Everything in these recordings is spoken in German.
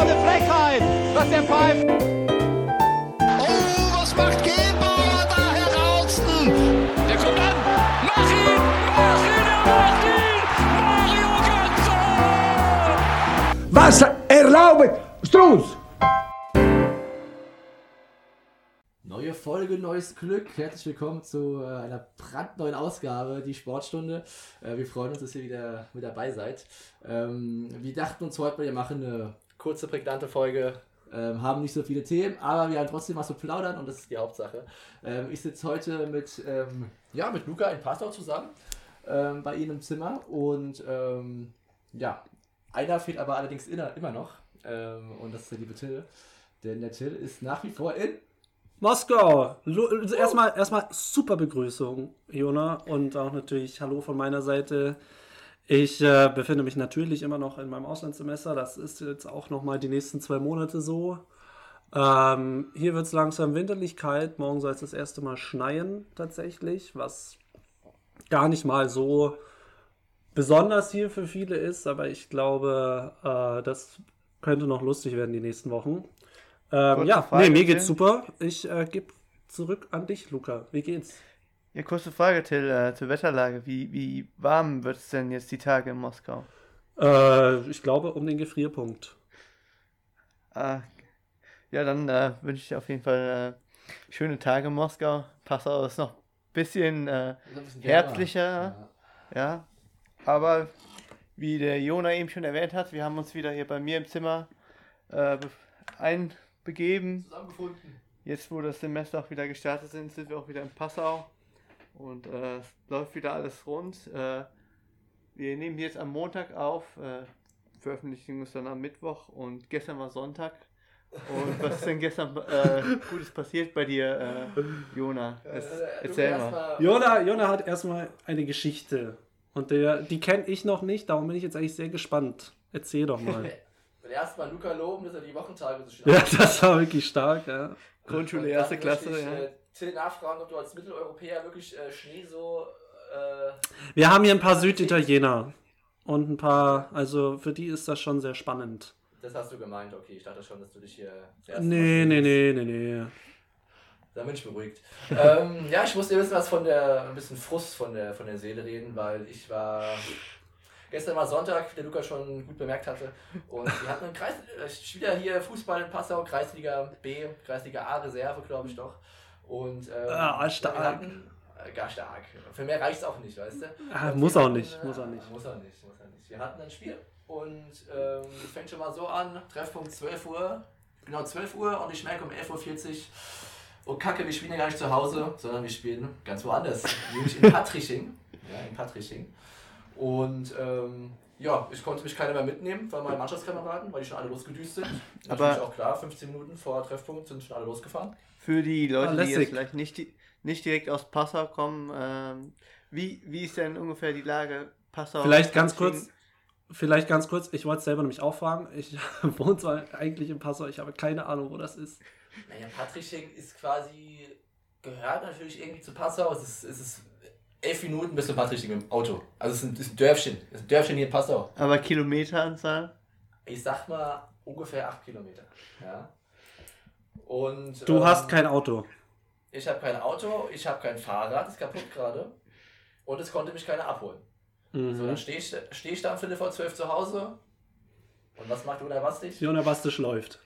doch eine Frechheit, was der pfeift. Oh, was macht Gebauer da heraus? Der kommt an. Mach ihn! Mach ihn! Er macht ihn! Mario Götze! Was erlaubt Strunz? Neue Folge, neues Glück. Herzlich willkommen zu äh, einer brandneuen Ausgabe, die Sportstunde. Äh, wir freuen uns, dass ihr wieder mit dabei seid. Ähm, wir dachten uns heute, wir machen eine kurze, prägnante Folge. Ähm, haben nicht so viele Themen, aber wir haben trotzdem was zu plaudern und das ist die Hauptsache. Ähm, ich sitze heute mit, ähm, ja, mit Luca in Passau zusammen ähm, bei Ihnen im Zimmer und ähm, ja, einer fehlt aber allerdings inner, immer noch ähm, und das ist der liebe Till. Denn der Till ist nach wie vor in Moskau. Also Erstmal, erstmal super Begrüßung, Jona. Und auch natürlich Hallo von meiner Seite. Ich äh, befinde mich natürlich immer noch in meinem Auslandssemester. Das ist jetzt auch nochmal die nächsten zwei Monate so. Ähm, hier wird es langsam winterlich kalt. Morgen soll es das erste Mal schneien, tatsächlich. Was gar nicht mal so besonders hier für viele ist. Aber ich glaube, äh, das könnte noch lustig werden die nächsten Wochen. Ähm, ja, Frage, nee, mir geht's super. Ich äh, gebe zurück an dich, Luca. Wie geht's? Ja, kurze Frage, Till, äh, zur Wetterlage. Wie, wie warm wird es denn jetzt die Tage in Moskau? Äh, ich glaube um den Gefrierpunkt. Ah, ja, dann äh, wünsche ich auf jeden Fall äh, schöne Tage in Moskau. Passau ist noch ein bisschen, äh, Ist ein bisschen Herbstlicher. Ja. ja. Aber wie der Jona eben schon erwähnt hat, wir haben uns wieder hier bei mir im Zimmer äh, be- einbegeben. Zusammengefunden. Jetzt, wo das Semester auch wieder gestartet sind, sind wir auch wieder in Passau. Und äh, es läuft wieder alles rund. Äh, wir nehmen jetzt am Montag auf. Äh, Veröffentlichung ist dann am Mittwoch und gestern war Sonntag. Und was ist denn gestern äh, Gutes passiert bei dir, äh, Jona? Es, erzähl mal. Jona, Jona hat erstmal eine Geschichte. Und der, die kenne ich noch nicht, darum bin ich jetzt eigentlich sehr gespannt. Erzähl doch mal. Will erstmal Luca loben, dass er die Wochentage so schön ja, das war wirklich stark, ja. Grundschule, Und erste Klasse, ich, ja. Till nachfragen, ob du als Mitteleuropäer wirklich äh, Schnee so. Äh, Wir haben hier ein paar Süditaliener. Und ein paar, also für die ist das schon sehr spannend. das hast du gemeint, okay. Ich dachte schon, dass du dich hier. Nee, nee, nee, nee, nee. Da bin ich beruhigt. ähm, ja, ich musste ein bisschen was von der, ein bisschen Frust von der, von der Seele reden, weil ich war. Gestern war Sonntag, wie der Luca schon gut bemerkt hatte. Und wir hatten einen Kreis, äh, ich spiele ja hier Fußball in Passau, Kreisliga B, Kreisliga A Reserve, glaube ich doch. Und ähm, Ah, stark. wir hatten, äh, gar stark. Für mehr reicht es auch nicht, weißt du? Ah, muss auch hatten, nicht, muss auch nicht. Muss auch nicht, muss auch nicht. Wir hatten ein Spiel und ähm, es fängt schon mal so an, Treffpunkt 12 Uhr, genau 12 Uhr und ich merke um 11.40 Uhr, oh Kacke, wir spielen ja gar nicht zu Hause, sondern wir spielen ganz woanders, nämlich in Patriching. Ja, in Patriching. Und ähm, ja, ich konnte mich keiner mehr mitnehmen, weil meine Mannschaftskameraden, weil die schon alle losgedüst sind. Aber- Natürlich auch klar, 15 Minuten vor Treffpunkt sind schon alle losgefahren. Für die Leute, Ah, die jetzt vielleicht nicht, nicht direkt aus Passau kommen, ähm, wie, wie ist denn ungefähr die Lage Passau? Vielleicht ganz kurz, vielleicht ganz kurz, ich wollte es selber nämlich auch fragen. Ich wohne zwar eigentlich in Passau, ich habe keine Ahnung, wo das ist. Naja, Patriching ist quasi, gehört natürlich irgendwie zu Passau. Es ist, es ist elf Minuten bis zu Patriching im Auto. Also es ist ein, ist ein Dörfchen. Es ist ein Dörfchen hier in Passau. Aber Kilometeranzahl? Ich sag mal ungefähr acht Kilometer. Ja. Und, Du ähm, hast kein Auto. Ich habe kein Auto, ich habe kein Fahrrad, ist kaputt gerade. Und es konnte mich keiner abholen. So, Mhm. dann stehe ich, steh ich da um Viertel vor zwölf zu Hause. Und was macht Una Bastig? Jona Bastisch läuft.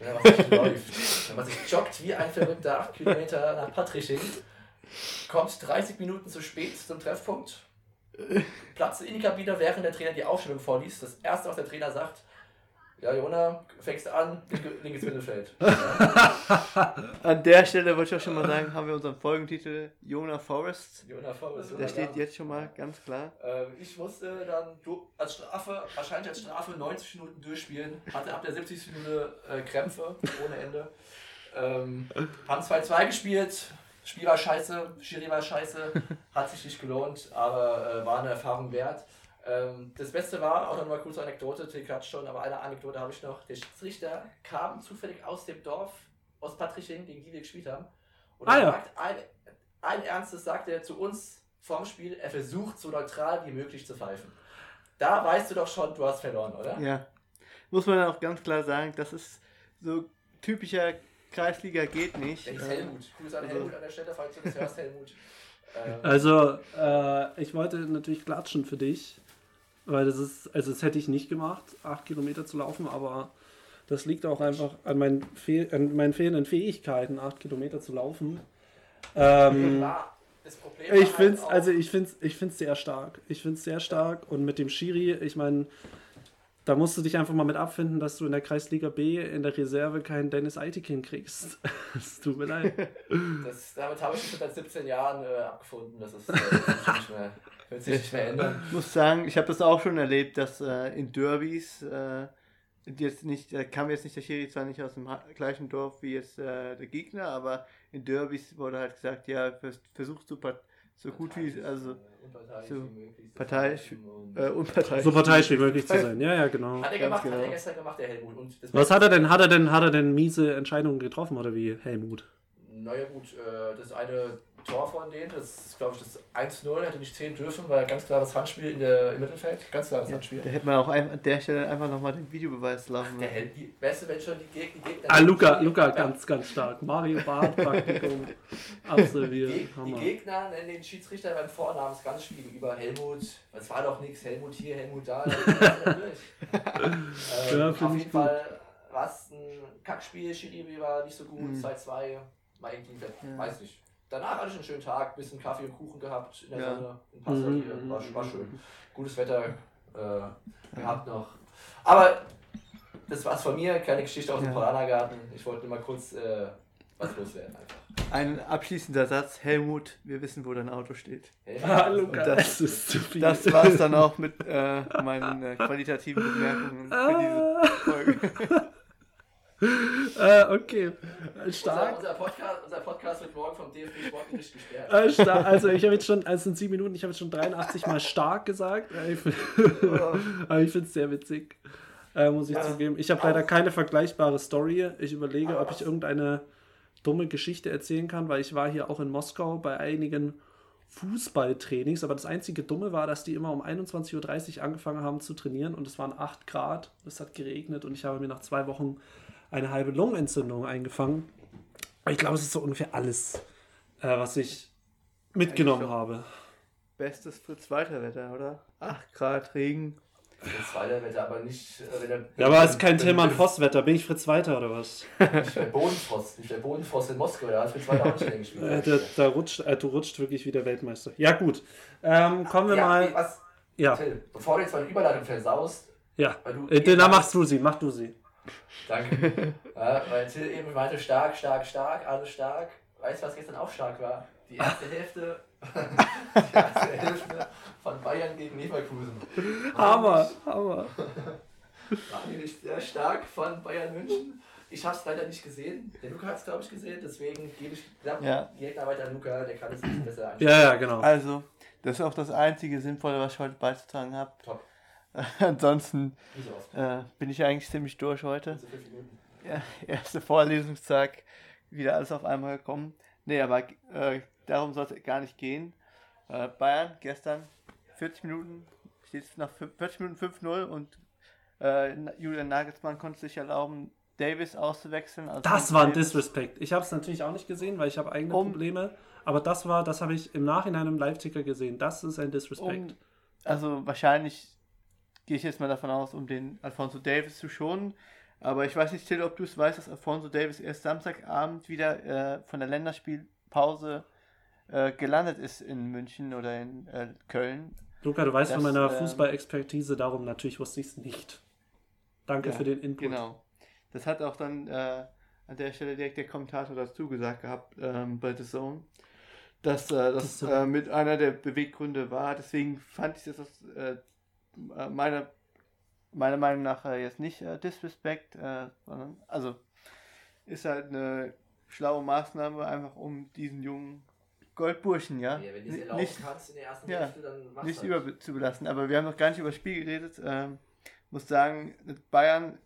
Was nicht läuft. Man sich joggt wie ein Verrückter 8 Kilometer nach Patriching, kommt 30 Minuten zu spät zum Treffpunkt, platzt in die Kabine, während der Trainer die Aufstellung vorliest. Das erste, was der Trainer sagt, ja, Jona, fängst an, linke- linkes Mittelfeld. An der Stelle wollte ich auch schon mal sagen, haben wir unseren Folgentitel Jona Forest. Jona Forrest, Der Jona steht jetzt schon mal ganz klar. Ähm, ich musste dann du, als Strafe, wahrscheinlich als Strafe 90 Minuten durchspielen, hatte ab der 70. Minute äh, Krämpfe ohne Ende. Ähm, haben 2-2 gespielt, Spiel war scheiße, Schiri war scheiße, hat sich nicht gelohnt, aber äh, war eine Erfahrung wert. Ähm, das Beste war, auch noch mal kurze Anekdote, Till quatscht schon, aber eine Anekdote habe ich noch. Der Schiedsrichter kam zufällig aus dem Dorf, aus Patriching, gegen die wir gespielt haben. Und Ah, er ja. sagt, ein, ein Ernstes sagt er zu uns vorm Spiel, er versucht so neutral wie möglich zu pfeifen. Da weißt du doch schon, du hast verloren, oder? Ja. muss man auch ganz klar sagen, das ist so typischer Kreisliga geht nicht. Der ist Helmut. Grüße an Also- Helmut an der Stelle, falls du das hörst, Helmut. Ähm, Also, äh, ich wollte natürlich klatschen für dich, weil das ist, also das hätte ich nicht gemacht, acht Kilometer zu laufen, aber das liegt auch einfach an meinen, Fehl, an meinen fehlenden Fähigkeiten, acht Kilometer zu laufen. Ähm, war das Problem ich halt finde es also ich find's, ich find's sehr stark. Ich finde es sehr stark und mit dem Schiri, ich meine, da musst du dich einfach mal mit abfinden, dass du in der Kreisliga B in der Reserve keinen Dennis Eitikin kriegst. Es tut mir leid. Das, damit habe ich mich schon seit 17 Jahren äh, abgefunden. Das ist, äh, wird sich nicht mehr, wird sich nicht mehr ändern. Ich muss sagen, ich habe das auch schon erlebt, dass äh, in Derbys, äh, jetzt nicht, da kam jetzt nicht der Schiri zwar nicht aus dem gleichen Dorf wie jetzt äh, der Gegner, aber in Derbys wurde halt gesagt, ja, vers versuchst du part- so gut wie, also so wie möglich. zu parteiisch, äh, unparteiisch. So parteiisch wie möglich zu sein. Ja, ja, genau. Hat er gemacht, hat genau. er gestern gemacht, der Helmut. Und das Was hat er denn? Hat er denn, hat er denn miese Entscheidungen getroffen oder wie Helmut? Naja gut, äh, das eine Tor von denen, das ist glaube ich das 1-0, hätte nicht zählen dürfen, weil ganz klares Handspiel in der, im Mittelfeld, ganz klares Handspiel. Da hätte man auch ein, an der Stelle einfach nochmal den Videobeweis laufen Der hält die beste, wenn schon die, Geg die Gegner. Ah, Luca, die, Luca ja, ganz, ganz stark. Mario Barth Praktikum absolviert. Die, die. Gegner nennen den Schiedsrichter beim Vornamen, ist ganz schwierig. Über Helmut, es war doch nichts, Helmut hier, Helmut da. natürlich. ähm, Ja, auf jeden gut. Fall war es ein Kackspiel, Schiribi war nicht so gut, Mhm. 2-2, war irgendwie, Ja. weiß nicht. Danach hatte ich einen schönen Tag, bisschen Kaffee und Kuchen gehabt in der Ja. Sonne, in Passau Mhm, hier, mhm, war, war mhm. schön. Gutes Wetter äh, gehabt noch. Aber das war's von mir, keine Geschichte aus dem Ja. Polanergarten. Ich wollte nur mal kurz äh, was loswerden einfach. Ein abschließender Satz, Helmut, wir wissen, wo dein Auto steht. Ah, Luca, Das- das ist zu viel. Das war es dann auch mit äh, meinen äh, qualitativen Bemerkungen für diese Folge. äh, okay. Unser, Stark. unser, Podcast, unser Podcast wird morgen vom DFB Sportgericht gesperrt. Äh, stark. Also ich habe jetzt schon, also in sieben Minuten, ich habe jetzt schon 83 Mal stark gesagt. Äh, Ich find- Aber ich finde es sehr witzig. Äh, muss ich Ja. zugeben. Ich habe leider keine vergleichbare Story. Ich überlege, ob ich irgendeine dumme Geschichte erzählen kann, weil ich war hier auch in Moskau bei einigen Fußballtrainings, aber das einzige Dumme war, dass die immer um 21.30 Uhr angefangen haben zu trainieren und es waren 8 Grad, es hat geregnet und ich habe mir nach zwei Wochen eine halbe Lungenentzündung eingefangen. Ich glaube, es ist so ungefähr alles, äh, was ich mitgenommen habe. Bestes Fritz-Walter-Wetter, oder? 8 Grad, Regen. Das zweite Wetter, aber nicht. Äh, wenn der, Ja, aber es ist kein Tillmann wenn- Voss-Wetter. Bin ich Fritz Weiter oder was? Nicht der Bodenfrost, nicht der Bodenfrost in Moskau, da hat Fritz weiter auch nicht gespielt. Äh, da, da rutscht, äh, du rutscht wirklich wieder Weltmeister. Ja, gut. Ähm, kommen wir ja, mal. nee, was, Ja, Till, bevor du jetzt meine Überleitung versaust, ja. weil du. Äh, dann machst du sie, mach du sie. Danke. ja, weil Till eben meinte, stark, stark, stark, alles stark. Weißt du, was gestern auch stark war? Die erste Hälfte. die erste Hälfte von Bayern gegen Leverkusen. Hammer, Hammer. War nämlich sehr stark von Bayern München. Ich habe es leider nicht gesehen. Der Luca hat es, glaube ich, gesehen. Deswegen gebe ich knapp Ja. direkt weiter an Luca. Der kann es ein bisschen besser einschätzen. Ja, ja, genau. Also, das ist auch das einzige Sinnvolle, was ich heute beizutragen habe. Top. Ansonsten äh, bin ich eigentlich ziemlich durch heute. So fünf Minuten. Ja, erster Vorlesungstag, wieder alles auf einmal gekommen. Nee, aber äh, darum soll es gar nicht gehen. Äh, Bayern gestern 40 Minuten, steht es nach fün- 40 Minuten 5-0 und äh, Julian Nagelsmann konnte sich erlauben, Davis auszuwechseln. Also Das war ein Davis- Disrespect. Ich habe es natürlich auch nicht gesehen, weil ich habe eigene Um- Probleme. Aber das war, das habe ich im Nachhinein im Live-Ticker gesehen. Das ist ein Disrespect. Um, also wahrscheinlich gehe ich jetzt mal davon aus, um den Alfonso Davis zu schonen. Aber ich weiß nicht, Till, ob du es weißt, dass Alfonso Davis erst Samstagabend wieder äh, von der Länderspielpause äh, gelandet ist in München oder in äh, Köln. Luca, du weißt von Das, meiner ähm, Fußballexpertise, darum natürlich wusste ich es nicht. Danke Ja, für den Input. Genau. Das hat auch dann äh, an der Stelle direkt der Kommentator dazu gesagt gehabt ähm, bei The Zone, dass äh, das äh, mit einer der Beweggründe war. Deswegen fand ich das äh, meiner, meiner Meinung nach äh, jetzt nicht äh, Disrespect, äh, sondern also ist halt eine schlaue Maßnahme, einfach um diesen jungen Goldburschen, ja, Ja, wenn du es erlauben nicht, kannst in der ersten ja, Hälfte, dann mach's nicht halt. über zu belassen. Aber wir haben noch gar nicht über das Spiel geredet. Ähm, muss sagen, mit Bayern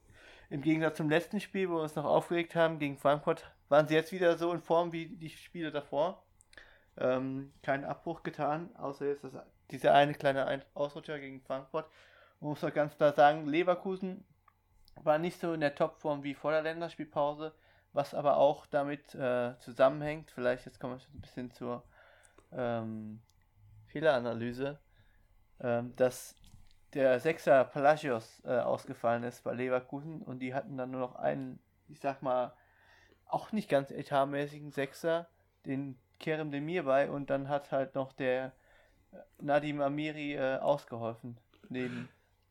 im Gegensatz zum letzten Spiel, wo wir uns noch aufgeregt haben gegen Frankfurt, waren sie jetzt wieder so in Form wie die Spiele davor. Ähm, keinen Abbruch getan, außer jetzt das, dieser eine kleine Ein- Ausrutscher gegen Frankfurt. Man muss auch ganz klar sagen, Leverkusen war nicht so in der Topform wie vor der Länderspielpause, was aber auch damit äh, zusammenhängt. Vielleicht jetzt kommen wir ein bisschen zur ähm, Fehleranalyse, ähm, dass der Sechser Palacios äh, ausgefallen ist bei Leverkusen und die hatten dann nur noch einen, ich sag mal, auch nicht ganz etatmäßigen Sechser, den Kerem Demir bei und dann hat halt noch der äh, Nadim Amiri äh, ausgeholfen neben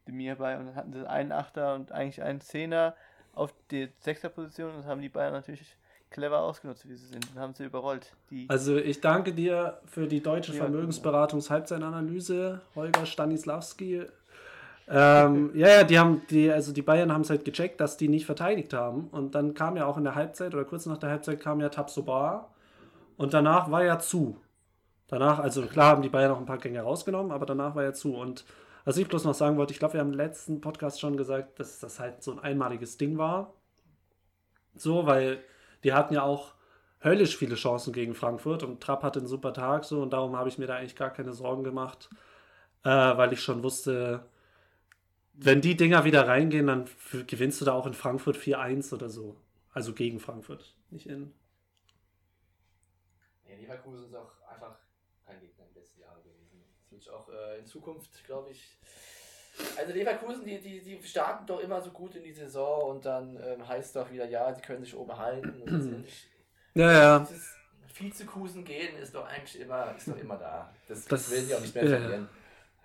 Demir bei und dann hatten sie einen Achter und eigentlich einen Zehner auf die Sechserposition und haben die Bayern natürlich clever ausgenutzt, wie sie sind und haben sie überrollt. Die Also ich danke dir für die deutsche Ja. Vermögensberatungs-Halbzeitanalyse, Holger Stanislawski. Ähm, ja, ja, die haben die, also die Bayern haben es halt gecheckt, dass die nicht verteidigt haben. Und dann kam ja auch in der Halbzeit oder kurz nach der Halbzeit kam ja Tabsoba und danach war ja zu. Danach, also klar haben die Bayern noch ein paar Gänge rausgenommen, aber danach war ja zu. Und was ich bloß noch sagen wollte, ich glaube, wir haben im letzten Podcast schon gesagt, dass das halt so ein einmaliges Ding war. So, weil die hatten ja auch höllisch viele Chancen gegen Frankfurt und Trapp hatte einen super Tag so und darum habe ich mir da eigentlich gar keine Sorgen gemacht, äh, weil ich schon wusste, wenn die Dinger wieder reingehen, dann gewinnst du da auch in Frankfurt 4-1 oder so. Also gegen Frankfurt, nicht in. Ja, Leverkusen ist auch einfach kein Gegner im letzten Jahr gewesen. Das wird auch äh, in Zukunft, glaube ich. Also Leverkusen, die, die, die starten doch immer so gut in die Saison und dann ähm, heißt doch wieder, ja, sie können sich oben halten. Und Ja, ja. Vizekusen gehen ist doch eigentlich immer, ist doch immer da. Das, Das- will sie auch nicht mehr ja. verlieren.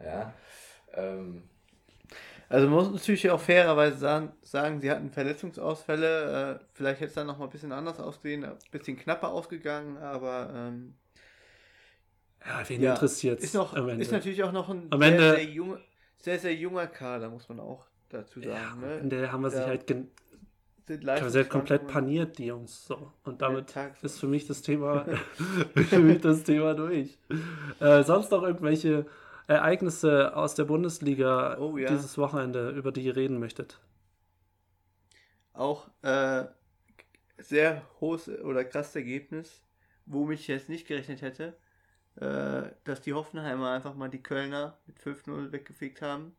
Ja. Ähm, Also man muss natürlich auch fairerweise sagen, sagen sie hatten Verletzungsausfälle. Äh, vielleicht hätte es dann nochmal ein bisschen anders ausgesehen, ein bisschen knapper ausgegangen, aber ähm, Ja, wen ja, interessiert ist, noch, ist natürlich auch noch ein Am sehr, Ende- sehr, junger, sehr, sehr junger Kader, muss man auch dazu ja, sagen. am ne? Ende haben wir sich Ja, halt gen sind halt komplett paniert, die Jungs. So. Und damit Tag- ist für mich das Thema, für mich das Thema durch. Äh, sonst noch irgendwelche Ereignisse aus der Bundesliga Oh, ja. dieses Wochenende, über die ihr reden möchtet? Auch äh, sehr hohes oder krasses Ergebnis, womit ich jetzt nicht gerechnet hätte, äh, dass die Hoffenheimer einfach mal die Kölner mit 5-0 weggefegt haben.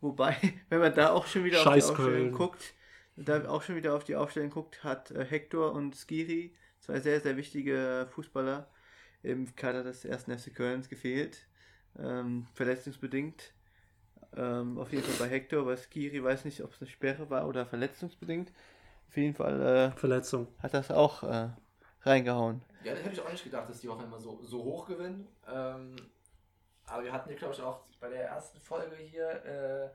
Wobei, wenn man da auch schon wieder auf Scheiß die Aufstellung Köln. guckt, da auch schon wieder auf die Aufstellung guckt, hat äh, Hector und Skiri, zwei sehr, sehr wichtige Fußballer, im Kader des ersten FC Kölns gefehlt. Ähm, verletzungsbedingt. Ähm, auf jeden Fall bei Hector, bei Skiri weiß nicht, ob es eine Sperre war oder verletzungsbedingt. Auf jeden Fall äh, Verletzung. hat das auch äh, reingehauen. Ja, das hätte ich auch nicht gedacht, dass die auf einmal so, so hoch gewinnen. Ähm, aber wir hatten ja, glaube ich, auch bei der ersten Folge hier, äh,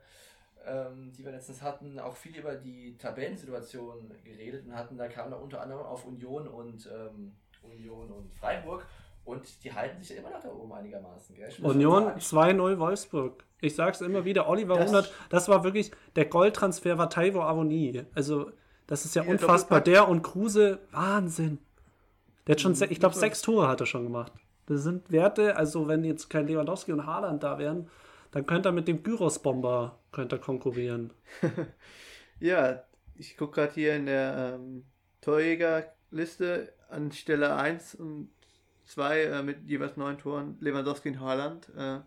ähm, die wir letztens hatten, auch viel über die Tabellensituation geredet und hatten, da kam da unter anderem auf Union und ähm, Union und Freiburg und die halten sich ja immer noch da oben einigermaßen. Gell? Union schon sagen, 2-0 Wolfsburg. Ich sag's immer wieder, Oliver Das- 100, das war wirklich, der Goldtransfer war Taiwo Avoni. Also, das ist ja unfassbar. Der und Kruse, Wahnsinn. Der hat schon, se- ich glaube, sechs Tore hat er schon gemacht. Das sind Werte, also wenn jetzt kein Lewandowski und Haaland da wären, dann könnte er mit dem Gyros-Bomber könnte er konkurrieren. Ja, ich gucke gerade hier in der ähm, Torjägerliste an Stelle 1 und 2 äh, mit jeweils neun Toren Lewandowski und Haaland. Äh,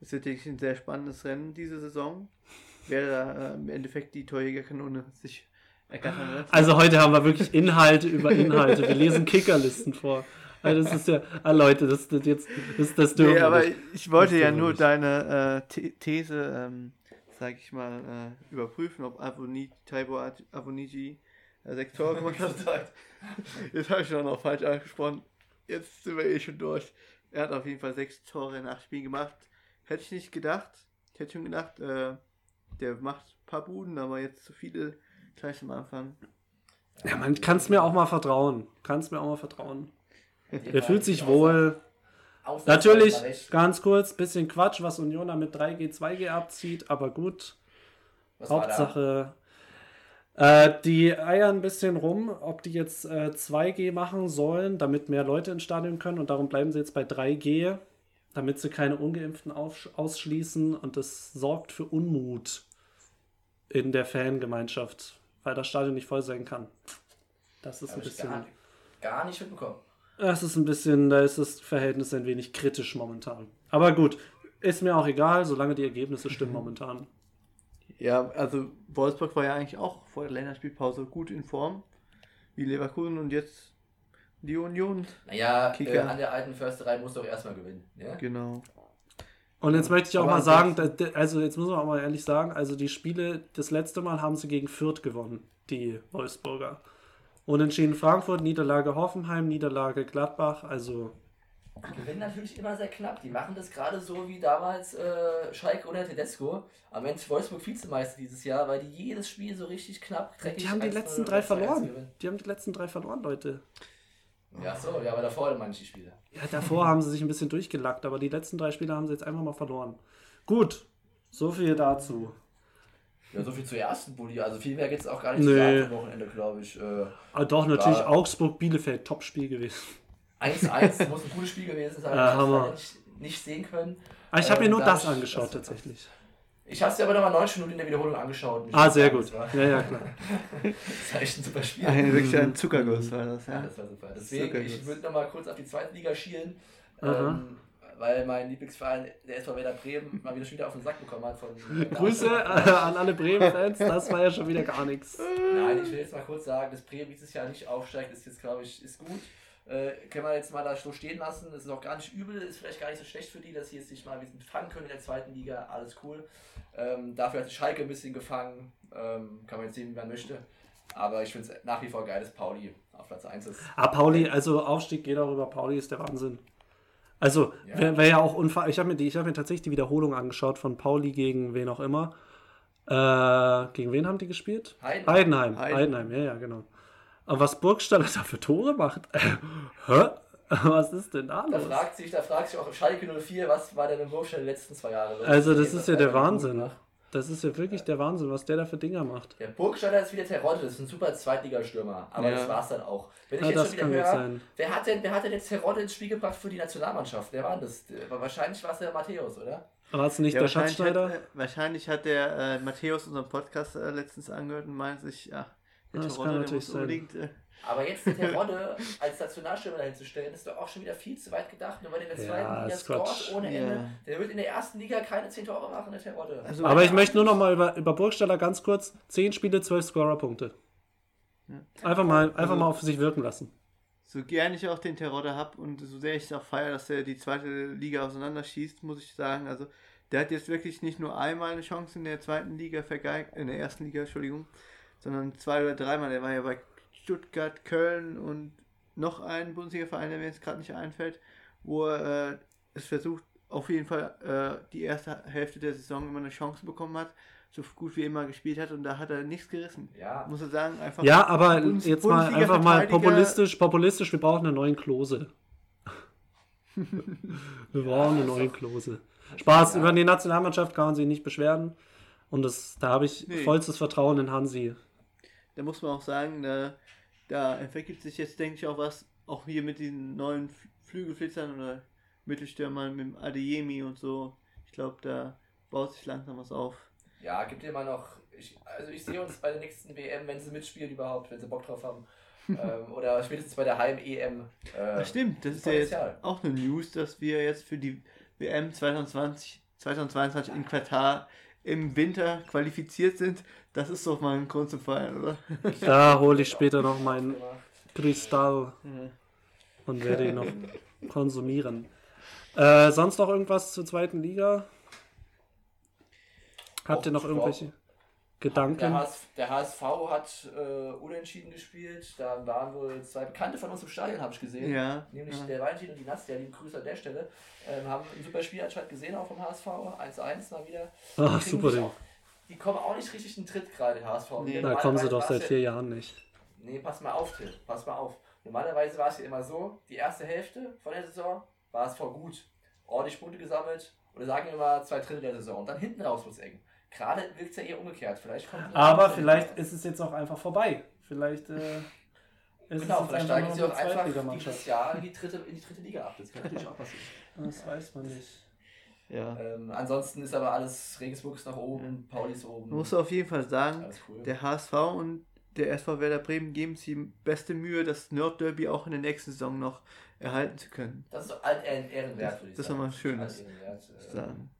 das wird wirklich ein sehr spannendes Rennen diese Saison. Wer da äh, im Endeffekt die Torjägerkanone sich ergattern wird. Also heute haben wir wirklich Inhalte über Inhalte. Wir lesen Kickerlisten vor. Also das ist ja, ah Leute, das, das jetzt, das, das dürfen Nee, aber nicht. ich wollte ja nur nicht. deine äh, The- These, ähm, sag ich mal, äh, überprüfen, ob Avoni, Taibo Avoniji äh, sechs Tore gemacht hat. Jetzt habe ich schon noch falsch angesprochen. Jetzt sind wir eh schon durch. Er hat auf jeden Fall sechs Tore in acht Spielen gemacht. Hätte ich nicht gedacht. Ich hätte schon gedacht, äh, der macht ein paar Buden, aber jetzt zu viele gleich am Anfang. Ja, man kann es mir auch mal vertrauen. Kann es mir auch mal vertrauen. Der fühlt sich wohl. außer- Natürlich, ganz kurz, bisschen Quatsch, was Union da mit 3G, 2G abzieht, aber gut. Was war da? Hauptsache, äh, die eiern ein bisschen rum, ob die jetzt äh, 2G machen sollen, damit mehr Leute ins Stadion können und darum bleiben sie jetzt bei 3G, damit sie keine Ungeimpften ausschließen und das sorgt für Unmut in der Fangemeinschaft, weil das Stadion nicht voll sein kann. Das ist Hab ein bisschen. gar, gar nicht mitbekommen. Das ist ein bisschen, da ist das Verhältnis ein wenig kritisch momentan. Aber gut, ist mir auch egal, solange die Ergebnisse stimmen momentan. Ja, also Wolfsburg war ja eigentlich auch vor der Länderspielpause gut in Form, wie Leverkusen und jetzt die Union. Naja, Kicker. äh, an der alten Försterei muss doch erstmal gewinnen. Ja? Genau. Und jetzt möchte ich auch Aber mal sagen, ansonsten- da- da- also jetzt muss man auch mal ehrlich sagen, also die Spiele, das letzte Mal haben sie gegen Fürth gewonnen, die Wolfsburger. Unentschieden Frankfurt, Niederlage Hoffenheim, Niederlage Gladbach, also Die gewinnen natürlich immer sehr knapp. Die machen das gerade so wie damals äh, Schalke oder Tedesco. Am Ende Wolfsburg Vizemeister dieses Jahr, weil die jedes Spiel so richtig knapp dreckig die haben die 1-0 letzten drei 2-1 verloren. Die haben die letzten drei verloren, Leute. Ja, so, ja, aber davor manche Spiele. Ja, davor haben sie sich ein bisschen durchgelackt, aber die letzten drei Spiele haben sie jetzt einfach mal verloren. Gut, so viel dazu. Ja, so viel zur ersten Bulli. Also viel mehr gibt es auch gar nicht Nee. zu am Wochenende, glaube ich. Äh, Aber doch, natürlich. Augsburg-Bielefeld, Top-Spiel gewesen. 1-1 muss ein gutes Spiel gewesen sein. Ja, ich leider nicht, nicht sehen können. Aber ich habe mir Ähm, nur da das angeschaut, das- tatsächlich. Ich habe es mir aber nochmal 90 Minuten in der Wiederholung angeschaut. Ah, sehr gut. Ja, ja, klar. das war echt ein super Spiel. Ein, wirklich ein Zuckerguss war das, Ja, ja. das war super. Deswegen, ich würde nochmal kurz auf die zweite Liga schielen. Ähm, weil mein Lieblingsverein, der SV Werder Bremen, mal wieder schon wieder auf den Sack bekommen hat von. Grüße äh, an alle Bremen-Fans, das war ja schon wieder gar nichts. Nein, ich will jetzt mal kurz sagen, dass Bremen dieses Jahr nicht aufsteigt, ist jetzt, glaube ich, ist gut. Äh, können wir jetzt mal da so stehen lassen. Das ist auch gar nicht übel, ist vielleicht gar nicht so schlecht für die, dass sie jetzt sich mal ein bisschen fangen können in der zweiten Liga. Alles cool. Ähm, dafür hat sich Schalke ein bisschen gefangen. Ähm, kann man jetzt sehen, wie man möchte. Aber ich finde es nach wie vor geil, dass Pauli auf Platz 1 ist. Ah, Pauli, also Aufstieg geht auch über Pauli, ist der Wahnsinn. Also, Ja. wäre wär ja auch unfair. Ich habe mir, die- ich hab mir tatsächlich die Wiederholung angeschaut von Pauli gegen wen auch immer. Äh, gegen wen haben die gespielt? Heidenheim. Heidenheim. Heidenheim. Heidenheim, ja, ja, genau. Aber was Burgstaller da für Tore macht? Hä? Was ist denn da Da los? fragt sich, da fragt sich auch Schalke 04, was war denn im Wurfstall die letzten zwei Jahre los? Also, das Geht ist ja der Wahnsinn. nach. Das ist ja wirklich der Wahnsinn, was der da für Dinger macht. Der Burgstaller ist wieder Terodde, das ist ein super Zweitligastürmer. Aber Ja. das war's dann auch. Wenn ich Ja, jetzt das schon wieder höre, sein. wer hat denn, wer hat denn jetzt Terodde ins Spiel gebracht für die Nationalmannschaft? Wer war das? Der- Wahrscheinlich war es der Matthäus, oder? War es nicht Ja, der Schatzschneider? äh, wahrscheinlich hat der äh, Matthäus unseren Podcast äh, letztens angehört und meint sich, ja, Das kann natürlich sein. unbedingt. Äh, Aber jetzt den Terodde als Nationalstürmer dahin zu stellen, ist doch auch schon wieder viel zu weit gedacht. Nur weil der in der Ja, zweiten Liga ist Quatsch. scoret ohne Ende. Ja. Der wird in der ersten Liga keine 10 Tore machen, der Terodde. also, Aber ich möchte nur noch mal über, über Burgstaller ganz kurz 10 Spiele, 12 Scorerpunkte. Einfach mal, einfach mal auf sich wirken lassen. so gern ich auch den Terodde habe und so sehr ich es auch feiere, dass er die zweite Liga auseinanderschießt, muss ich sagen, also der hat jetzt wirklich nicht nur einmal eine Chance in der zweiten Liga vergeigt, in der ersten Liga, Entschuldigung, sondern zwei oder dreimal. Der war ja bei Stuttgart, Köln und noch einen Bundesliga-Verein, der mir jetzt gerade nicht einfällt, wo er äh, es versucht, auf jeden Fall äh, die erste Hälfte der Saison immer eine Chance bekommen hat, so gut wie immer gespielt hat und da hat er nichts gerissen. Ja. Muss er sagen, einfach. Ja, aber Bundes- jetzt mal einfach mal populistisch, populistisch, wir brauchen einen neuen Klose. wir brauchen einen neuen Klose. Spaß, über die Nationalmannschaft kann man sich nicht beschweren. Und das, da habe ich Nee. vollstes Vertrauen in Hansi. Da muss man auch sagen, da, da vergibt sich jetzt, denke ich, auch was, auch hier mit diesen neuen Flügelflitzern oder Mittelstürmern mit dem Adeyemi und so. Ich glaube, da baut sich langsam was auf. Ja, gibt mal noch. Ich, also ich sehe uns bei der nächsten WM, wenn sie mitspielen überhaupt, wenn sie Bock drauf haben. ähm, oder spätestens bei der Heim-EM. Äh, stimmt, das ist ja jetzt auch eine News, dass wir jetzt für die WM 2020, 2022 in Katar im Winter qualifiziert sind. Das ist doch mal ein Grund zum Feiern, oder? Da hole ich später noch meinen. Kristall und werde ihn noch konsumieren. Äh, sonst noch irgendwas zur zweiten Liga? Habt ihr Och, noch ich irgendwelche Der, Gedanken? HS, der HSV hat äh, unentschieden gespielt. Da waren wohl zwei Bekannte von uns im Stadion, habe ich gesehen. Ja. Nämlich ja. der Valentin und die Nastja, lieben Grüße an der Stelle. Ähm, haben ein super Spiel anscheinend gesehen, auch vom HSV. 1-1 mal wieder. Ach, super Ding. auch- Die kommen auch nicht richtig in den Tritt gerade, HSV. Nee. Da kommen sie doch seit vier Jahren nicht. Nee, pass mal auf, Till. Pass mal auf. Normalerweise war es ja immer so, die erste Hälfte von der Saison war es vor gut. Ordentlich Punkte gesammelt. Oder sagen wir mal zwei Drittel der Saison. Und dann hinten raus wird es eng. Gerade wirkt es ja eher umgekehrt. Vielleicht kommt Aber vielleicht ist es jetzt auch einfach vorbei. Vielleicht äh, ist Genau, es vielleicht steigen einfach sie nur auch eine einfach dieses Jahr in die, dritte, in die dritte Liga ab. Das kann natürlich auch passieren. Das weiß man nicht. ja. Ähm, ansonsten ist aber alles, Regensburg ist nach oben, Pauli ist oben. Man muss auf jeden Fall sagen, cool. der HSV und der SV Werder Bremen geben sich die beste Mühe, das Nordderby auch in der nächsten Saison noch erhalten zu können. das ist doch alt Ehren- ehrenwert, Das- würde ich das ist sagen. nochmal schön, das ehrenwert, äh, Sagen.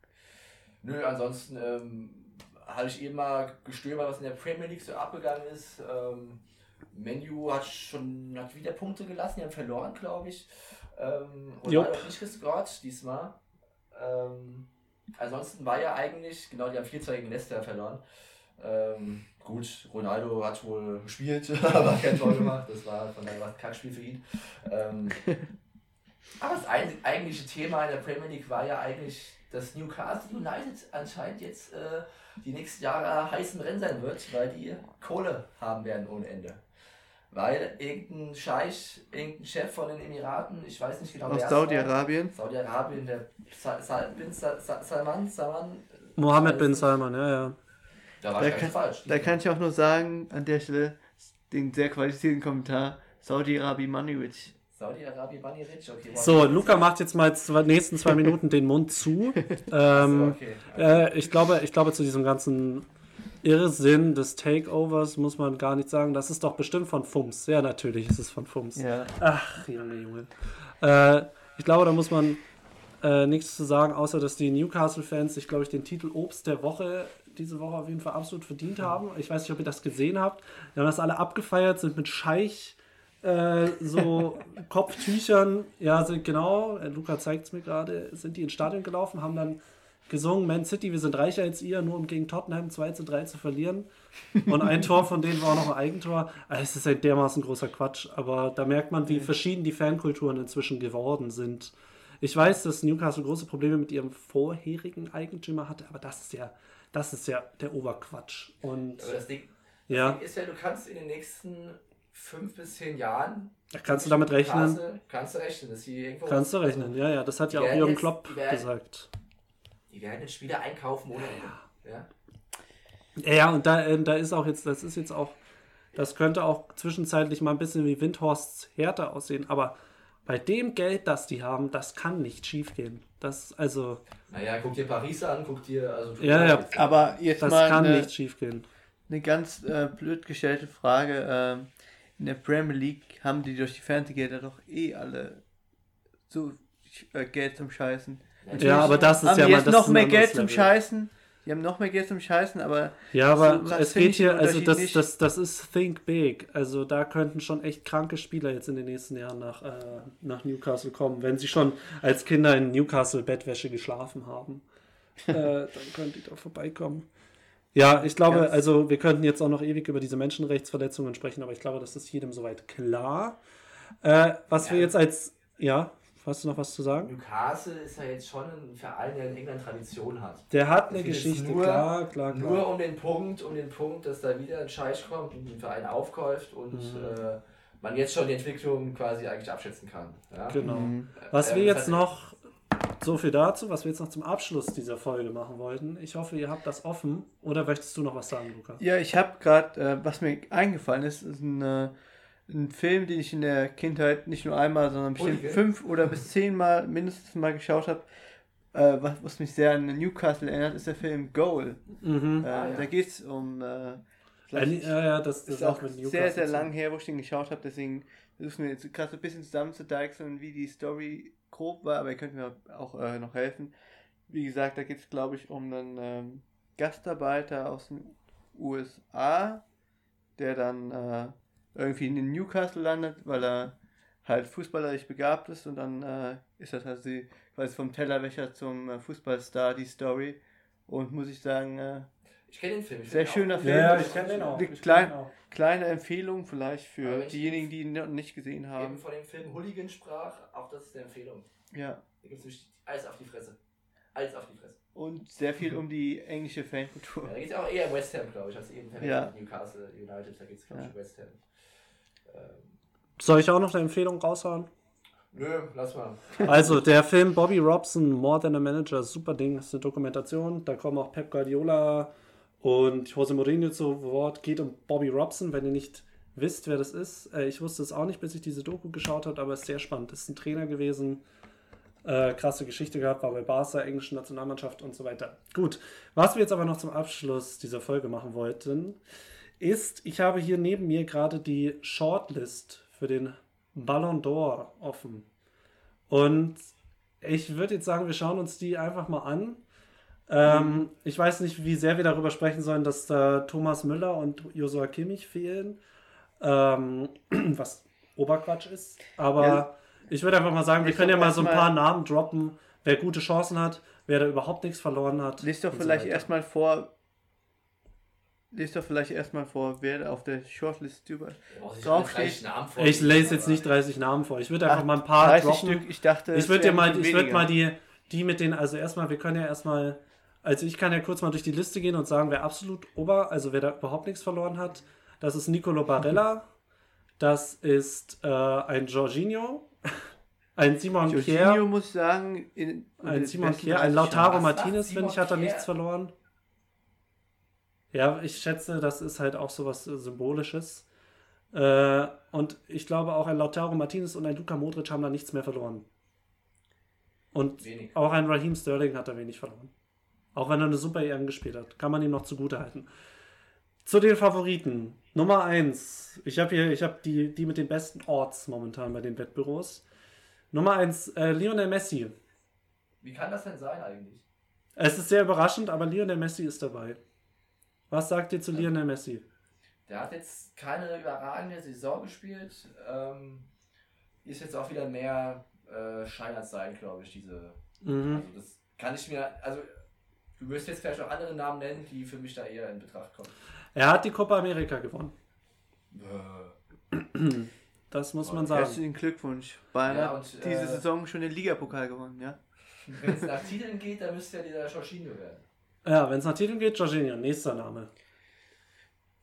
Nö, ansonsten ähm, habe ich eben mal gestöbert, was in der Premier League so abgegangen ist. Ähm, Menu hat schon hat wieder Punkte gelassen, die haben verloren, glaube ich. Ähm, und Jupp. hat nicht gescored diesmal. Ähm, ansonsten war ja eigentlich, genau, die haben 4-2 gegen Leicester verloren. Ähm, gut, Ronaldo hat wohl gespielt, aber kein Tor gemacht. Das war von daher war es ein Kackspiel für ihn. Ähm, aber das eigentliche Thema in der Premier League war ja eigentlich, dass Newcastle United anscheinend jetzt äh, die nächsten Jahre heiß im Rennen sein wird, weil die Kohle haben werden ohne Ende. Weil irgendein Scheich, irgendein Chef von den Emiraten, ich weiß nicht genau Aus Saudi-Arabien. Saudi-Arabien, der Sa Sa bin Sa Sa Salman, Salman, Mohammed bin Salman, ja, ja. Da war Da ich ganz kann, falsch. da kann ich auch nur sagen, an der Stelle, den sehr qualifizierten Kommentar, Saudi-Arabien Maniwitsch. Saudi-Arabien, Baniric, okay. So, Luca macht jetzt mal zwei, nächsten zwei Minuten den Mund zu. Ähm, okay. äh, ich, glaube, ich glaube, zu diesem ganzen Irrsinn des Takeovers muss man gar nicht sagen. Das ist doch bestimmt von Fums. Ja, natürlich ist es von Fums. Ja. Ach, Junge, Junge. Äh, ich glaube, da muss man äh, nichts zu sagen, außer dass die Newcastle-Fans sich, glaube ich, den Titel Obst der Woche diese Woche auf jeden Fall absolut verdient haben. Ich weiß nicht, ob ihr das gesehen habt. Wir haben das alle abgefeiert, sind mit Scheich äh, so Kopftüchern, ja, sind genau, äh, Luca zeigt es mir gerade, sind die ins Stadion gelaufen, haben dann gesungen, Man City, wir sind reicher als ihr, nur um gegen Tottenham 2 zu 3 zu verlieren. Und ein Tor von denen war auch noch ein Eigentor. Also es ist ein dermaßen großer Quatsch, aber da merkt man, wie verschieden die Fankulturen inzwischen geworden sind. Ich weiß, dass Newcastle große Probleme mit ihrem vorherigen Eigentümer hatte, aber das ist ja, das ist ja der Oberquatsch. Und Aber das Ding, ja, Ding ist ja, du kannst in den nächsten fünf bis zehn Jahren. kannst du damit rechnen. Newcastle- Kannst du rechnen, dass sie irgendwo. Kannst du rechnen, ja, ja. Das hat ja auch Jürgen jetzt- Klopp die werden- gesagt. Die werden jetzt Spieler einkaufen ohne Ende. Ja. Ja, ja, und da, äh, da ist auch jetzt, das ist jetzt auch, das könnte auch zwischenzeitlich mal ein bisschen wie Windhorsts Härte aussehen, aber bei dem Geld, das die haben, das kann nicht schief gehen. Das, also, Naja, guck dir Paris an, guck dir. Also, Ja, ja. Aber jetzt das mal kann eine, nicht schief gehen. eine ganz äh, blöd gestellte Frage. Ähm, in der Premier League haben die durch die Fernsehgelder doch eh alle so äh, Geld zum Scheißen. Ja, aber das ist haben ja die mal das noch mehr Geld zum Level. Scheißen. Die haben noch mehr Geld zum Scheißen, aber Ja, aber So es geht hier, also das, das, das ist Think Big. Also da könnten schon echt kranke Spieler jetzt in den nächsten Jahren nach, äh, nach Newcastle kommen, wenn sie schon als Kinder in Newcastle Bettwäsche geschlafen haben. äh, dann können die da vorbeikommen. Ja, ich glaube, Ganz- also wir könnten jetzt auch noch ewig über diese Menschenrechtsverletzungen sprechen, aber ich glaube, das ist jedem soweit klar. Äh, was wir Ja. jetzt als, ja, hast du noch was zu sagen? Newcastle ist ja jetzt schon ein Verein, der in England Tradition hat. Der hat eine Geschichte, nur- klar, klar, klar. Nur um den Punkt, um den Punkt, dass da wieder ein Scheich kommt und den Verein aufkäuft und Mhm. äh, man jetzt schon die Entwicklung quasi eigentlich abschätzen kann. Ja? Genau. Mhm. Was Ähm, wir jetzt noch, so viel dazu, was wir jetzt noch zum Abschluss dieser Folge machen wollten. Ich hoffe, ihr habt das offen. Oder möchtest du noch was sagen, Luca? Ja, ich habe gerade, äh, was mir eingefallen ist, ist ein, äh, ein Film, den ich in der Kindheit nicht nur einmal, sondern bestimmt Hooligan? fünf oder bis zehnmal mindestens mal geschaut habe. Äh, was, was mich sehr an Newcastle erinnert, ist der Film Goal. Mhm. Äh, Ah, ja. Da geht es um. Äh, vielleicht- ja, ja, das, das ist auch sehr, Newcastle sehr lang her, wo ich den geschaut habe, deswegen versuchen wir jetzt gerade so ein bisschen zusammenzudeichseln, wie die Story grob war, aber ihr könnt mir auch äh, noch helfen. Wie gesagt, da geht es, glaube ich, um einen ähm, Gastarbeiter aus den USA, der dann äh, irgendwie in Newcastle landet, weil er halt fußballerisch begabt ist und dann äh, ist das die- quasi vom Tellerwäscher zum äh, Fußballstar die Story. Und muss ich sagen, äh, Ich kenne den Film. Ich Sehr schöner Film. Ja, ich kenne den auch. Kenn klein- kleine Empfehlung vielleicht für diejenigen, die ihn noch nicht gesehen Eben haben. von dem Film Hooligan sprach, auch das ist eine Empfehlung. Ja. Da gibt es alles auf die Fresse. Alles auf die Fresse. Und sehr viel um die englische Fankultur. Ja, da geht es auch eher West Ham, glaube ich, als eben Ja. Newcastle United. Da geht es, glaube ich, Ja. um West Ham. Ähm, Soll ich auch noch eine Empfehlung raushauen? nö, lass mal. Also, der Film Bobby Robson, More Than a Manager, super Ding, ist eine Dokumentation. Da kommen auch Pep Guardiola und Jose Mourinho zu Wort. Geht um Bobby Robson, wenn ihr nicht wisst, wer das ist. Äh, ich wusste es auch nicht, bis ich diese Doku geschaut habe, aber es ist sehr spannend. Ist ein Trainer gewesen, äh, krasse Geschichte gehabt, war bei Barca, englischen Nationalmannschaft und so weiter. Gut, was wir jetzt aber noch zum Abschluss dieser Folge machen wollten, ist, ich habe hier neben mir gerade die Shortlist für den Ballon d'Or offen. Und ich würde jetzt sagen, wir schauen uns die einfach mal an. Ähm, ich weiß nicht, wie sehr wir darüber sprechen sollen, dass da Thomas Müller und Josua Kimmich fehlen, ähm, was Oberquatsch ist. Aber Ja. ich würde einfach mal sagen, wir können ja mal so ein paar Namen droppen, wer gute Chancen hat, wer da überhaupt nichts verloren hat. Lies doch so vielleicht weiter. erstmal vor. Lies doch vielleicht erstmal vor, wer auf der Shortlist über. Draufsteht. Ich lese jetzt nicht 30 Namen vor. Ich würde einfach mal ein paar 30 droppen. Stück, ich dachte. Ich würde dir mal, ich würde mal die, die mit den, also erstmal, wir können ja erstmal, also ich kann ja kurz mal durch die Liste gehen und sagen, wer absolut ober, also wer da überhaupt nichts verloren hat. Das ist Nicolo Barella, das ist äh, ein Jorginho, ein Simon Jorginho Kier, muss ich sagen, in, ein Simon Kier, ein 30 Lautaro Was Martinez, finde ich, hat da nichts verloren. Ja, ich schätze, das ist halt auch sowas äh, Symbolisches. Äh, und ich glaube auch ein Lautaro Martinez und ein Luka Modric haben da nichts mehr verloren. Und Wenig. auch ein Raheem Sterling hat da wenig verloren. Auch wenn er eine super EM gespielt hat. Kann man ihm noch zugute halten. Zu den Favoriten. Nummer 1. Ich habe hier, ich habe die, die mit den besten Orts momentan bei den Wettbüros. Nummer 1, äh, Lionel Messi. Wie kann das denn sein eigentlich? Es ist sehr überraschend, aber Lionel Messi ist dabei. Was sagt ihr zu Lionel Messi? Der hat jetzt keine überragende Saison gespielt. Ähm, ist jetzt auch wieder mehr äh, Schein als Sein, glaube ich, diese. Mhm. Also das kann ich mir. Also du wirst jetzt vielleicht auch andere Namen nennen, die für mich da eher in Betracht kommen. Er hat die Copa America gewonnen. Äh, Das muss man sagen. Herzlichen Glückwunsch. Bayern Ja, hat und, diese äh, Saison schon den Ligapokal gewonnen, ja? Wenn es nach Titeln geht, dann müsste ja dieser Jorginho werden. Ja, wenn es nach Titeln geht, Jorginho, nächster Name.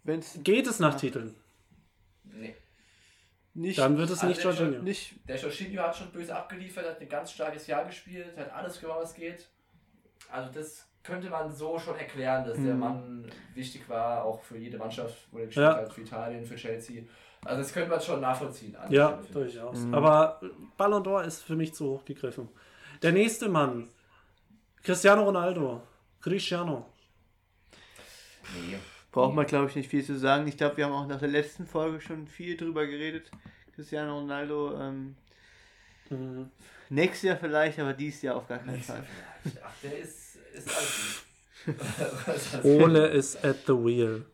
Wenn's Geht es nach Titeln? Nee. nicht, Dann wird es Also nicht der Jorginho. nicht Der Jorginho hat schon böse abgeliefert, hat ein ganz starkes Jahr gespielt, hat alles gemacht, was geht. Also das könnte man so schon erklären, dass der Mhm. Mann wichtig war, auch für jede Mannschaft, wo er gespielt Ja. hat, für Italien, für Chelsea. Also das könnte man schon nachvollziehen. Ja, durchaus. Mhm. Aber Ballon d'Or ist für mich zu hoch gegriffen. Der nächste Mann, Cristiano Ronaldo. Cristiano. Nee. braucht man, glaube ich, nicht viel zu sagen. Ich glaube, wir haben auch nach der letzten Folge schon viel drüber geredet. Cristiano Ronaldo, ähm, Mhm. nächstes Jahr vielleicht, aber dieses Jahr auf gar keinen Fall. Ach, der ist, ist alles gut. Ist? Ole is at the wheel.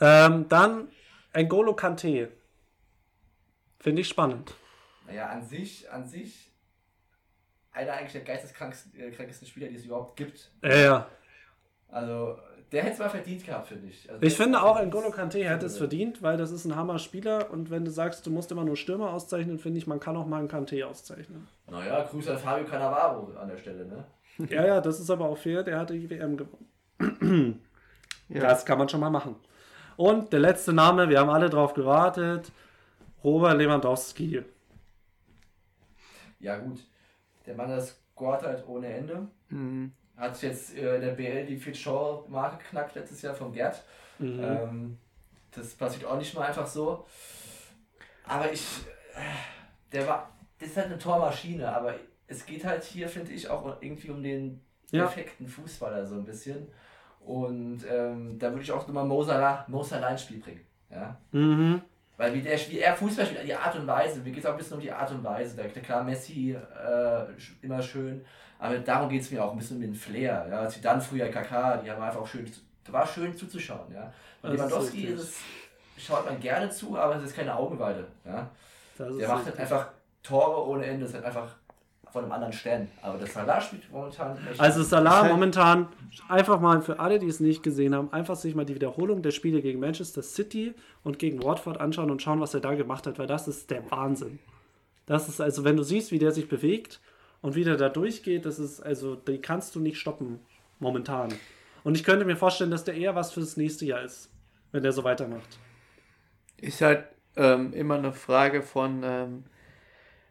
Ähm, dann N'Golo Kante. Finde ich spannend. Naja, an sich, an sich, einer eigentlich der geisteskrankesten äh, Spieler, die es überhaupt gibt. Ja, ja. Also, der hätte es mal verdient gehabt, finde ich. Also, Ich finde ist auch. N'Golo Kante hätte es verdient, weil das ist ein Hammer-Spieler und wenn du sagst, du musst immer nur Stürmer auszeichnen, finde ich, man kann auch mal einen Kante auszeichnen. Naja, Grüße an Fabio Cannavaro an der Stelle, ne? Ja, ja, das ist aber auch fair, der hat die WM gewonnen. Ja. Das kann man schon mal machen. Und der letzte Name, wir haben alle drauf gewartet, Robert Lewandowski. Ja, gut. Der Mann, das scoret halt ohne Ende. Mhm. Hat jetzt äh, in der BL die Fit-Show-Marke geknackt letztes Jahr von Gerd. Mhm. Ähm, das passiert auch nicht mal einfach so. Aber ich, äh, der war, das ist halt eine Tormaschine, aber es geht halt hier, finde ich, auch irgendwie um den Ja. perfekten Fußballer so ein bisschen. Und ähm, da würde ich auch nochmal Mo Salah, Mo Salah ins Spiel bringen. Ja? Mhm. Weil wie, der, wie er Fußball spielt, die Art und Weise, mir geht es auch ein bisschen um die Art und Weise. Da, klar, Messi äh, immer schön, aber darum geht es mir auch ein bisschen um den Flair. Ja? Als dann früher KK, die haben einfach auch schön, war schön zuzuschauen. Ja? Ist Lewandowski ist es, schaut man gerne zu, aber es ist keine Augenweide. Ja? Ist Der macht halt einfach Tore ohne Ende, das ist halt einfach von einem anderen Stern. Aber das Salah spielt momentan echt Also Salah momentan, einfach mal für alle, die es nicht gesehen haben, einfach sich mal die Wiederholung der Spiele gegen Manchester City und gegen Watford anschauen und schauen, was er da gemacht hat, weil das ist der Wahnsinn. Das ist also, wenn du siehst, wie der sich bewegt und wie der da durchgeht, das ist also, die kannst du nicht stoppen momentan. Und ich könnte mir vorstellen, dass der eher was fürs nächste Jahr ist, wenn der so weitermacht. Ist halt ähm, immer eine Frage von, ähm,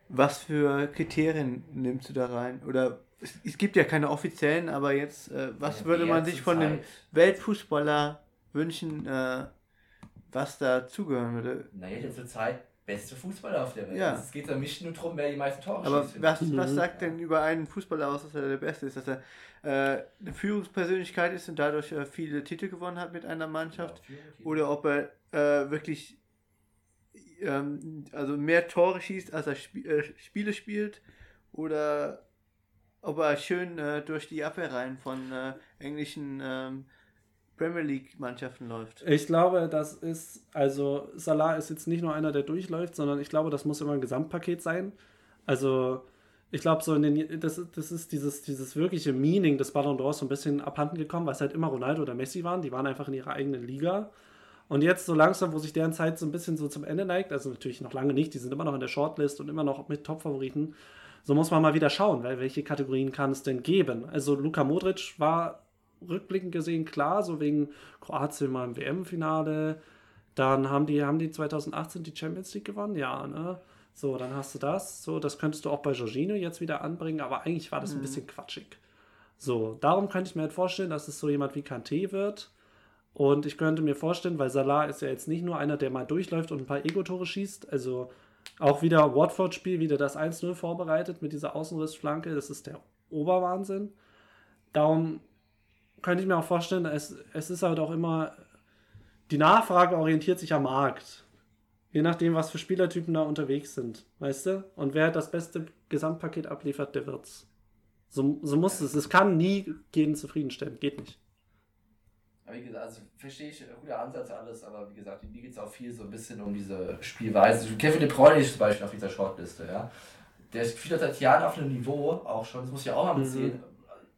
was für Kriterien nimmst du da rein? Oder es, es gibt ja keine offiziellen, aber jetzt, äh, was Ja, würde man sich von zurzeit- Weltfußballer wünschen, äh, was da zugehören würde? Naja, der zurzeit beste Fußballer auf der Welt. Ja. Es geht da nicht nur darum, wer die meisten Tore Aber schießt. finde was, was sagt denn über einen Fußballer aus, dass er der Beste ist? Dass er äh, eine Führungspersönlichkeit ist und dadurch äh, viele Titel gewonnen hat mit einer Mannschaft? Oder ob er äh, wirklich ähm, also mehr Tore schießt, als er Sp äh, Spiele spielt? Oder ob er schön äh, durch die Abwehrreihen von äh, englischen ähm, Premier League-Mannschaften läuft. Ich glaube, das ist, also Salah ist jetzt nicht nur einer, der durchläuft, sondern ich glaube, das muss immer ein Gesamtpaket sein. Also ich glaube, so in den, das, das ist dieses, dieses wirkliche Meaning des Ballon d'Ors so ein bisschen abhanden gekommen, weil es halt immer Ronaldo oder Messi waren. Die waren einfach in ihrer eigenen Liga. Und jetzt so langsam, wo sich deren Zeit so ein bisschen so zum Ende neigt, also natürlich noch lange nicht, die sind immer noch in der Shortlist und immer noch mit Top-Favoriten, so muss man mal wieder schauen, weil welche Kategorien kann es denn geben? Also Luka Modric war rückblickend gesehen klar, so wegen Kroatien mal im WM-Finale. Dann haben die, haben die 2018 die Champions League gewonnen, ja, ne? So, dann hast du das. So, das könntest du auch bei Jorginho jetzt wieder anbringen, aber eigentlich war das ein bisschen quatschig. So, darum könnte ich mir halt vorstellen, dass es so jemand wie Kanté wird. Und ich könnte mir vorstellen, weil Salah ist ja jetzt nicht nur einer, der mal durchläuft und ein paar Ego-Tore schießt, also auch wieder Watford-Spiel, wieder das 1-0 vorbereitet mit dieser Außenrissflanke, das ist der Oberwahnsinn. Darum könnte ich mir auch vorstellen, es, es ist halt auch immer, die Nachfrage orientiert sich am Markt. Je nachdem, was für Spielertypen da unterwegs sind, weißt du? Und wer das beste Gesamtpaket abliefert, der wird's. So, so muss es. Es kann nie jeden zufriedenstellen. Geht nicht. Aber wie gesagt, also verstehe ich, guter Ansatz alles, aber wie gesagt, mir geht es auch viel so ein bisschen um diese Spielweise. Kevin De Bruyne ist zum Beispiel auf dieser Shortliste, ja. Der spielt seit Jahren auf einem Niveau, auch schon, das muss ich auch mal sehen.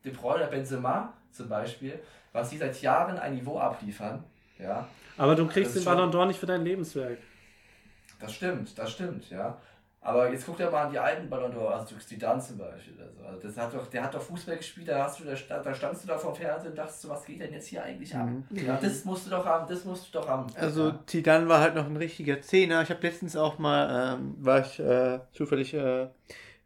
De Bruyne Benzema zum Beispiel, was die seit Jahren ein Niveau abliefern, ja. Aber du kriegst den Ballon d'Or nicht für dein Lebenswerk. Das stimmt, das stimmt, ja. Aber jetzt guck dir mal an die alten Ballon d'Or, also Zidane zum Beispiel. oder so. Also das hat doch, der hat doch Fußball gespielt, da, hast du, da, da standst du da vor dem Fernseher und dachtest, was geht denn jetzt hier eigentlich ab? Ja, das musst du doch haben, das musst du doch haben. Also ja. Zidane war halt noch ein richtiger Zehner. Ich habe letztens auch mal, ähm, war ich äh, zufällig äh,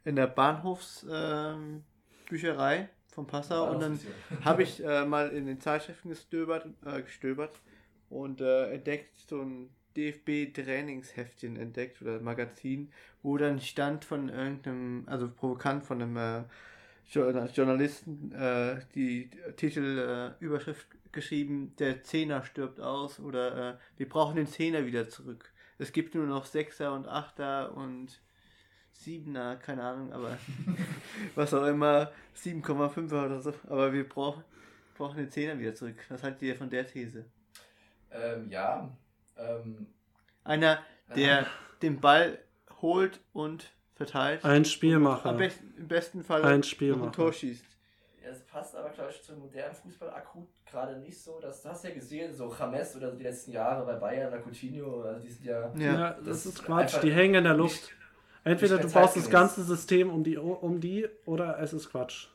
in der Bahnhofsbücherei ähm, von Passau und dann habe ich äh, mal in den Zeitschriften gestöbert, äh, gestöbert und äh, entdeckt so ein DFB-Trainingsheftchen entdeckt oder Magazin, wo dann stand von irgendeinem, also provokant von einem äh, Jour- Journalisten äh, die Titelüberschrift äh, geschrieben, der Zehner stirbt aus oder äh, wir brauchen den Zehner wieder zurück. Es gibt nur noch Sechser und Achter und Siebener, keine Ahnung, aber was auch immer, 7,5er oder so. Aber wir brauchen, brauchen den Zehner wieder zurück. Was haltet ihr von der These? Ähm, ja, ähm, Einer, der den Ball holt und verteilt. Ein Am Spielmacher. besten, Im besten Fall Ein Spielmacher. ein Tor schießt. Ja, Es passt aber, glaube ich, zum modernen Fußball akut gerade nicht so. Das, du hast ja gesehen, so James oder so die letzten Jahre bei Bayern oder Coutinho, also die sind ja. Ja. Ja, das, das ist Quatsch. Die hängen in der nicht- Luft. Entweder nicht du mehr baust das ganze System um die, um die oder es ist Quatsch.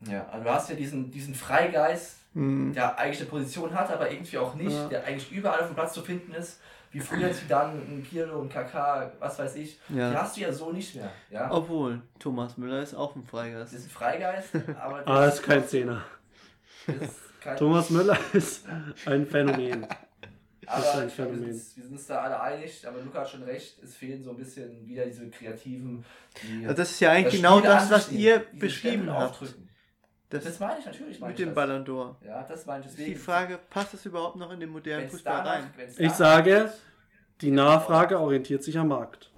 Ja, also du hast ja diesen, diesen Freigeist, Hm. der eigentlich eine Position hat, aber irgendwie auch nicht, Ja. der eigentlich überall auf dem Platz zu finden ist, wie früher Zidane, ein Pirlo, ein Kaká, was weiß ich. Ja. Die hast du ja so nicht mehr. Ja? Obwohl, Thomas Müller ist auch ein Freigeist. Das ist ein Freigeist, aber Aber das ist kein Zehner. das ist kein Thomas Müller ist ein Phänomen. Aber ist ein Phänomen. sind wir sind uns da alle einig, aber Luca hat schon recht, es fehlen so ein bisschen wieder diese kreativen, die Also das ist ja eigentlich das genau das, was ihr beschrieben habt. aufdrücken. Das, Das meine ich natürlich. Meine mit ich dem das. Ballon d'Or. Ja, das meine ich Ist deswegen. die Frage, passt das überhaupt noch in den modernen wenn's Fußball danach- rein? Ich sage, die Nachfrage orientiert sich am Markt.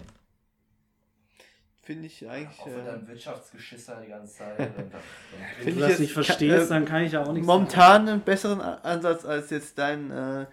Finde ich eigentlich. Auch wenn Äh, dann Wirtschaftsgeschisser die ganze Zeit. dann, Wenn du das nicht verstehst, äh, dann kann ich ja auch nichts momentan einen besseren Ansatz als jetzt dein, äh,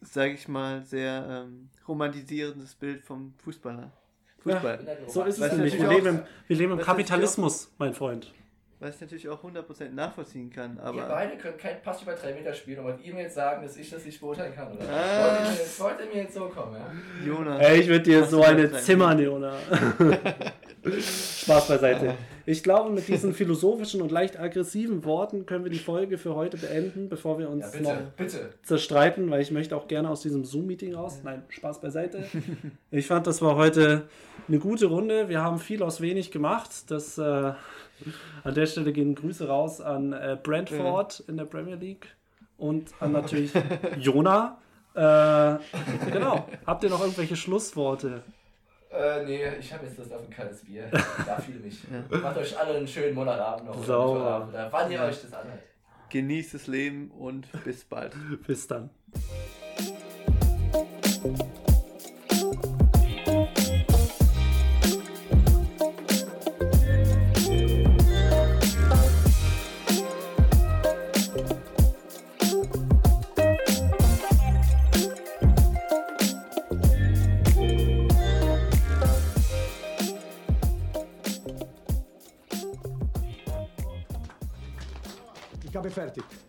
sage ich mal, sehr ähm, romantisierendes Bild vom Fußballer. Fußball. sagen. So ist es nämlich. Wir leben, im, wir leben im Kapitalismus, mein Freund. Was ich natürlich auch 100% nachvollziehen kann, Ihr aber. beide könnt keinen Pass über drei Meter spielen und wollt ihr mir jetzt sagen, dass ich das nicht beurteilen kann, oder? Ah. Wollt, ihr mir jetzt, wollt ihr mir jetzt so kommen, ja? Jonas. Ey, ich würde dir so eine zimmern, Jona. Spaß beiseite. Ich glaube, mit diesen philosophischen und leicht aggressiven Worten können wir die Folge für heute beenden, bevor wir uns Ja, bitte, noch bitte. zerstreiten, weil ich möchte auch gerne aus diesem Zoom-Meeting raus. Nein, Spaß beiseite. Ich fand, das war heute eine gute Runde. Wir haben viel aus wenig gemacht. Das, äh, an der Stelle gehen Grüße raus an äh, Brentford in der Premier League und an natürlich Jona. Äh, genau. Habt ihr noch irgendwelche Schlussworte? Äh, nee, ich habe jetzt Lust auf ein kaltes Bier. Da fühle mich. Macht euch alle einen schönen Monatabend noch. Sauber. Oder wann ihr euch das anhört. Genießt das Leben und bis bald. Bis dann. Fertig.